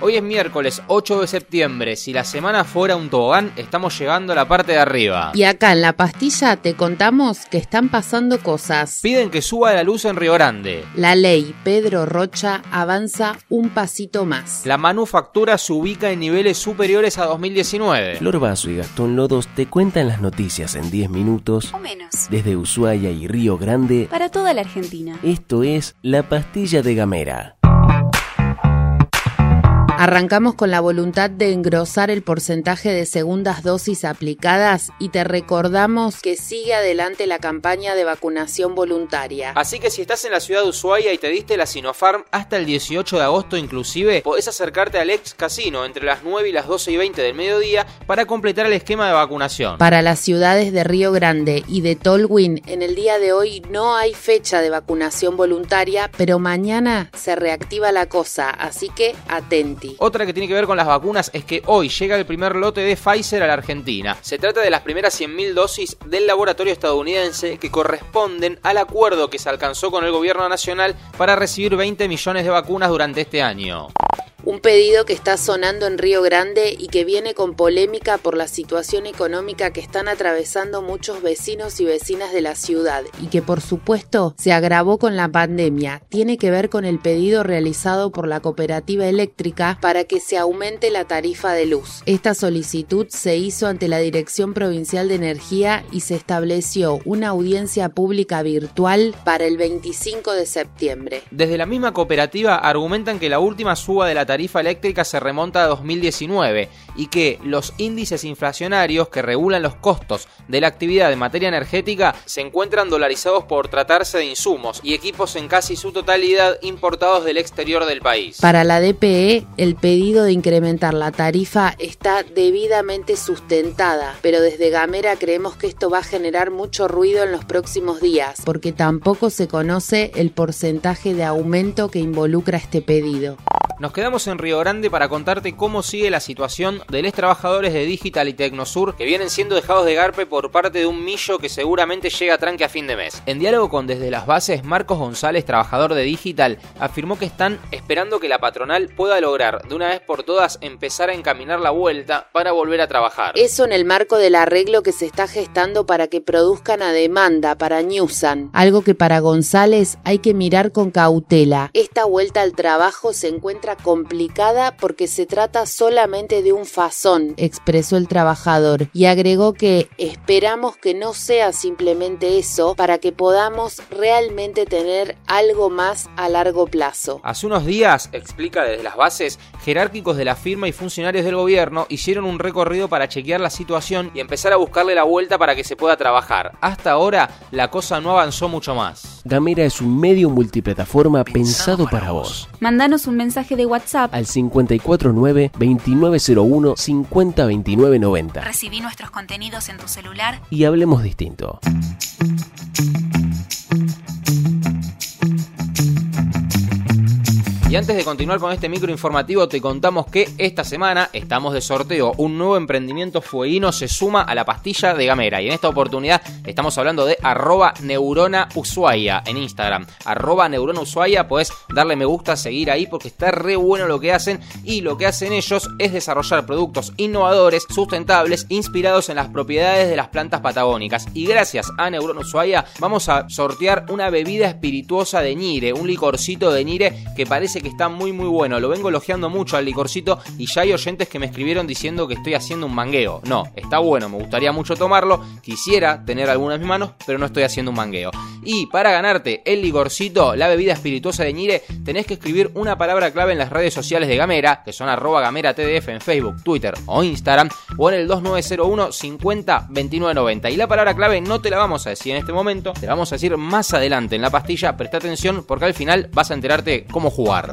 Hoy es miércoles 8 de septiembre. Si la semana fuera un tobogán, estamos llegando a la parte de arriba. Y acá en la pastilla te contamos que están pasando cosas. Piden que suba la luz en Río Grande. La ley Pedro Rocha avanza un pasito más. La manufactura se ubica en niveles superiores a 2019. Flor Vaso y Gastón Lodos te cuentan las noticias en 10 minutos o menos. desde Ushuaia y Río Grande. Para toda la Argentina. Esto es La Pastilla de Gamera. Arrancamos con la voluntad de engrosar el porcentaje de segundas dosis aplicadas y te recordamos que sigue adelante la campaña de vacunación voluntaria. Así que si estás en la ciudad de Ushuaia y te diste la Sinopharm hasta el 18 de agosto inclusive, podés acercarte al ex casino entre las 9 y las 12 y 20 del mediodía para completar el esquema de vacunación. Para las ciudades de Río Grande y de Tolwyn, en el día de hoy no hay fecha de vacunación voluntaria, pero mañana se reactiva la cosa, así que atenti. Otra que tiene que ver con las vacunas es que hoy llega el primer lote de Pfizer a la Argentina. Se trata de las primeras 100.000 dosis del laboratorio estadounidense que corresponden al acuerdo que se alcanzó con el gobierno nacional para recibir 20 millones de vacunas durante este año. Un pedido que está sonando en Río Grande y que viene con polémica por la situación económica que están atravesando muchos vecinos y vecinas de la ciudad y que por supuesto se agravó con la pandemia. Tiene que ver con el pedido realizado por la cooperativa eléctrica para que se aumente la tarifa de luz. Esta solicitud se hizo ante la Dirección Provincial de Energía y se estableció una audiencia pública virtual para el 25 de septiembre. Desde la misma cooperativa argumentan que la última suba de la tarifa eléctrica se remonta a 2019 y que los índices inflacionarios que regulan los costos de la actividad en materia energética se encuentran dolarizados por tratarse de insumos y equipos en casi su totalidad importados del exterior del país. Para la DPE, el pedido de incrementar la tarifa está debidamente sustentada, pero desde Gamera creemos que esto va a generar mucho ruido en los próximos días, porque tampoco se conoce el porcentaje de aumento que involucra este pedido. Nos quedamos en Río Grande para contarte cómo sigue la situación de los trabajadores de Digital y Tecnosur que vienen siendo dejados de garpe por parte de un millo que seguramente llega a tranque a fin de mes. En diálogo con Desde las Bases, Marcos González, trabajador de Digital, afirmó que están esperando que la patronal pueda lograr de una vez por todas empezar a encaminar la vuelta para volver a trabajar. Eso en el marco del arreglo que se está gestando para que produzcan a demanda para Newsan, algo que para González hay que mirar con cautela. Esta vuelta al trabajo se encuentra porque se trata solamente de un fazón, expresó el trabajador, y agregó que esperamos que no sea simplemente eso para que podamos realmente tener algo más a largo plazo. Hace unos días, explica desde las bases, jerárquicos de la firma y funcionarios del gobierno hicieron un recorrido para chequear la situación y empezar a buscarle la vuelta para que se pueda trabajar. Hasta ahora la cosa no avanzó mucho más. Gamera es un medio multiplataforma pensado, para vos. Mandanos un mensaje de WhatsApp al 549-2901-502990. Recibí nuestros contenidos en tu celular y hablemos distinto. Y antes de continuar con este micro informativo, te contamos que esta semana estamos de sorteo. Un nuevo emprendimiento fueguino se suma a la pastilla de Gamera. Y en esta oportunidad estamos hablando de arroba neurona en Instagram. Arroba neurona ushuaia, podés darle me gusta, seguir ahí porque está re bueno lo que hacen. Y lo que hacen ellos es desarrollar productos innovadores, sustentables, inspirados en las propiedades de las plantas patagónicas. Y gracias a Neurona Ushuaia vamos a sortear una bebida espirituosa de Nire, un licorcito de Nire que parece que está muy muy bueno. Lo vengo elogiando mucho al licorcito y ya hay oyentes que me escribieron diciendo que estoy haciendo un mangueo. No, está bueno, me gustaría mucho tomarlo. Quisiera tener algunas en mis manos, pero no estoy haciendo un mangueo. Y para ganarte el licorcito, la bebida espirituosa de Ñire, tenés que escribir una palabra clave en las redes sociales de Gamera, que son arroba gamera tdf en Facebook, Twitter o Instagram, o en el 2901 50 2990. Y la palabra clave no te la vamos a decir en este momento, te la vamos a decir más adelante en la pastilla. Presta atención porque al final vas a enterarte cómo jugar.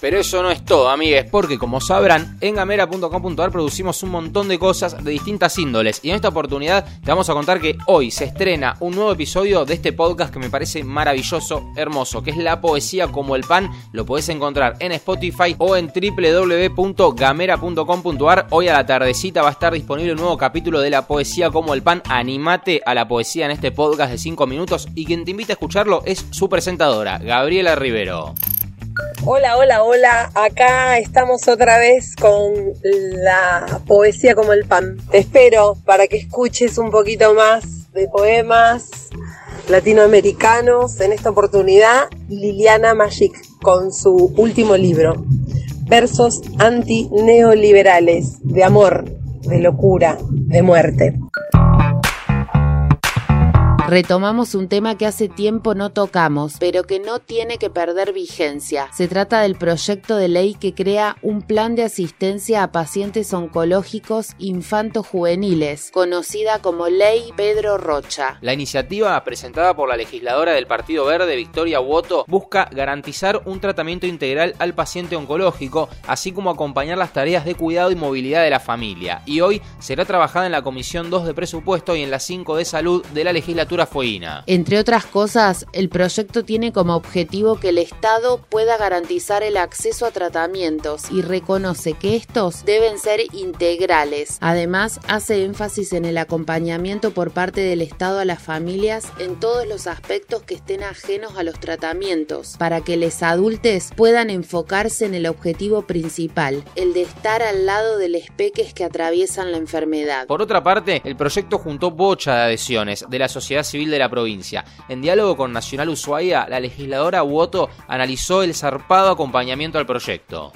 Pero eso no es todo, amigues, porque como sabrán, en gamera.com.ar producimos un montón de cosas de distintas índoles. Y en esta oportunidad te vamos a contar que hoy se estrena un nuevo episodio de este podcast que me parece maravilloso, hermoso, que es La Poesía como el Pan. Lo podés encontrar en Spotify o en www.gamera.com.ar. Hoy a la tardecita va a estar disponible un nuevo capítulo de La Poesía como el Pan. Animate a la poesía en este podcast de 5 minutos y quien te invita a escucharlo es su presentadora, Gabriela Rivero. Hola, hola, hola. Acá estamos otra vez con la poesía como el pan. Te espero para que escuches un poquito más de poemas latinoamericanos. En esta oportunidad, Liliana Magic con su último libro, Versos anti-neoliberales, de amor, de locura, de muerte. Retomamos un tema que hace tiempo no tocamos, pero que no tiene que perder vigencia. Se trata del proyecto de ley que crea un plan de asistencia a pacientes oncológicos infanto-juveniles, conocida como Ley Pedro Rocha. La iniciativa, presentada por la legisladora del Partido Verde, Victoria Woto, busca garantizar un tratamiento integral al paciente oncológico, así como acompañar las tareas de cuidado y movilidad de la familia. Y hoy será trabajada en la Comisión 2 de Presupuesto y en la 5 de Salud de la legislatura entre otras cosas, el proyecto tiene como objetivo que el Estado pueda garantizar el acceso a tratamientos y reconoce que estos deben ser integrales. Además, hace énfasis en el acompañamiento por parte del Estado a las familias en todos los aspectos que estén ajenos a los tratamientos, para que los adultos puedan enfocarse en el objetivo principal, el de estar al lado de los peques que atraviesan la enfermedad. Por otra parte, el proyecto juntó bocha de adhesiones de la sociedad civil de la provincia. En diálogo con Nacional Ushuaia, la legisladora Woto analizó el zarpado acompañamiento al proyecto.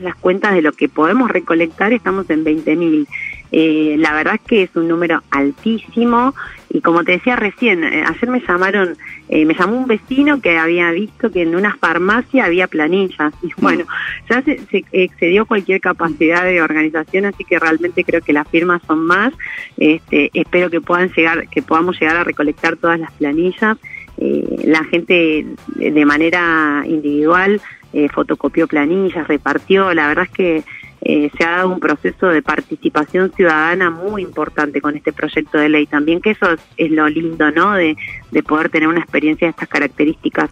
Las cuentas de lo que podemos recolectar estamos en 20.000 eh, la verdad es que es un número altísimo y como te decía recién, eh, ayer me llamaron, eh, me llamó un vecino que había visto que en una farmacia había planillas y bueno, ya se, excedió cualquier capacidad de organización, así que realmente creo que las firmas son más. Este, espero que puedan llegar, que podamos llegar a recolectar todas las planillas. la gente de manera individual fotocopió planillas, repartió, la verdad es que eh, se ha dado un proceso de participación ciudadana muy importante con este proyecto de ley también, que eso es, lo lindo, ¿no? De, de poder tener una experiencia de estas características.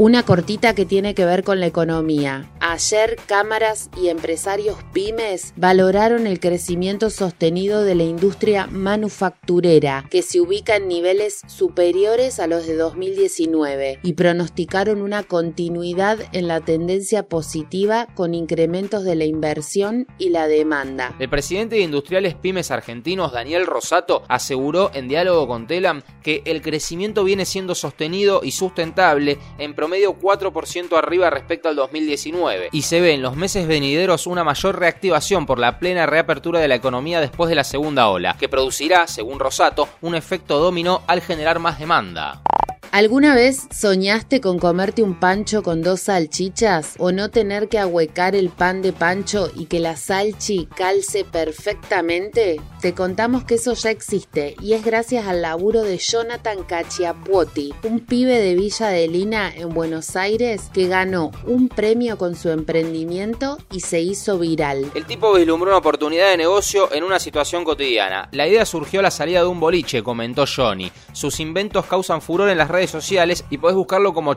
Una cortita que tiene que ver con la economía. Ayer cámaras y empresarios pymes valoraron el crecimiento sostenido de la industria manufacturera, que se ubica en niveles superiores a los de 2019, y pronosticaron una continuidad en la tendencia positiva con incrementos de la inversión y la demanda. El presidente de Industriales Pymes Argentinos, Daniel Rosato, aseguró en diálogo con Telam que el crecimiento viene siendo sostenido y sustentable en medio 4% arriba respecto al 2019 y se ve en los meses venideros una mayor reactivación por la plena reapertura de la economía después de la segunda ola, que producirá, según Rosato, un efecto dominó al generar más demanda. ¿Alguna vez soñaste con comerte un pancho con dos salchichas o no tener que ahuecar el pan de pancho y que la salchi calce perfectamente? Te contamos que eso ya existe y es gracias al laburo de Jonathan Cachiapuoti, un pibe de Villa de Lina en Buenos Aires que ganó un premio con su emprendimiento y se hizo viral. El tipo vislumbró una oportunidad de negocio en una situación cotidiana. La idea surgió a la salida de un boliche, comentó Johnny. Sus inventos causan furor en las redes sociales y podés buscarlo como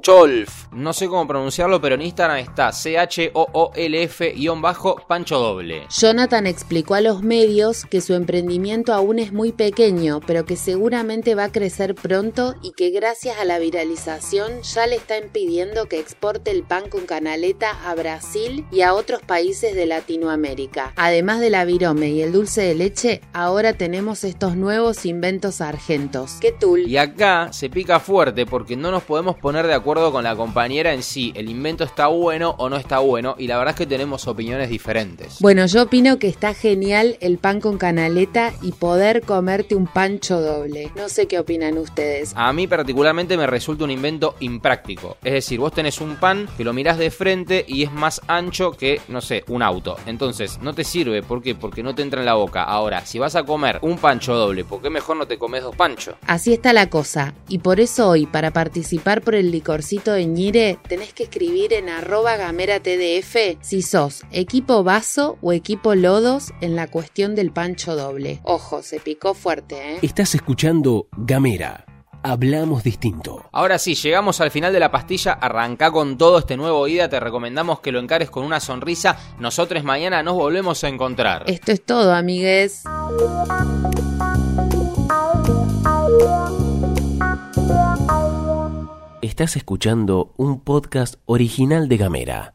Cholf. No sé cómo pronunciarlo, pero en Instagram está C-H-O-O-L-F-Pancho Doble. Jonathan explicó a los medios que su emprendimiento aún es muy pequeño, pero que seguramente va a crecer pronto y que gracias a la viralización ya le está impidiendo que exporte el pan con canaleta a Brasil y a otros países de Latinoamérica. Además de la virome y el dulce de leche, ahora tenemos estos nuevos inventos argentos. ¿Qué tul? Y acá se pide fuerte porque no nos podemos poner de acuerdo con la compañera en sí. El invento está bueno o no está bueno y la verdad es que tenemos opiniones diferentes. Bueno, yo opino que está genial el pan con con canaleta y poder comerte un pancho doble. No sé qué opinan ustedes. A mí particularmente me resulta un invento impráctico. Es decir, vos tenés un pan que lo mirás de frente y es más ancho que, no sé, un auto. Entonces, no te sirve. ¿Por qué? Porque no te entra en la boca. Ahora, si vas a comer un pancho doble, ¿por qué mejor no te comes dos panchos? Así está la cosa. Y por eso hoy, para participar por el licorcito de Ñire, tenés que escribir en arroba gamera tdf si sos equipo vaso o equipo lodos en la cuestión del pancho doble. Ojo, se picó fuerte, ¿eh? Estás escuchando Gamera. Hablamos distinto. Ahora sí, llegamos al final de la pastilla. Arranca con todo este nuevo ida. Te recomendamos que lo encares con una sonrisa. Nosotros mañana nos volvemos a encontrar. Esto es todo, amigues. Estás escuchando un podcast original de Gamera.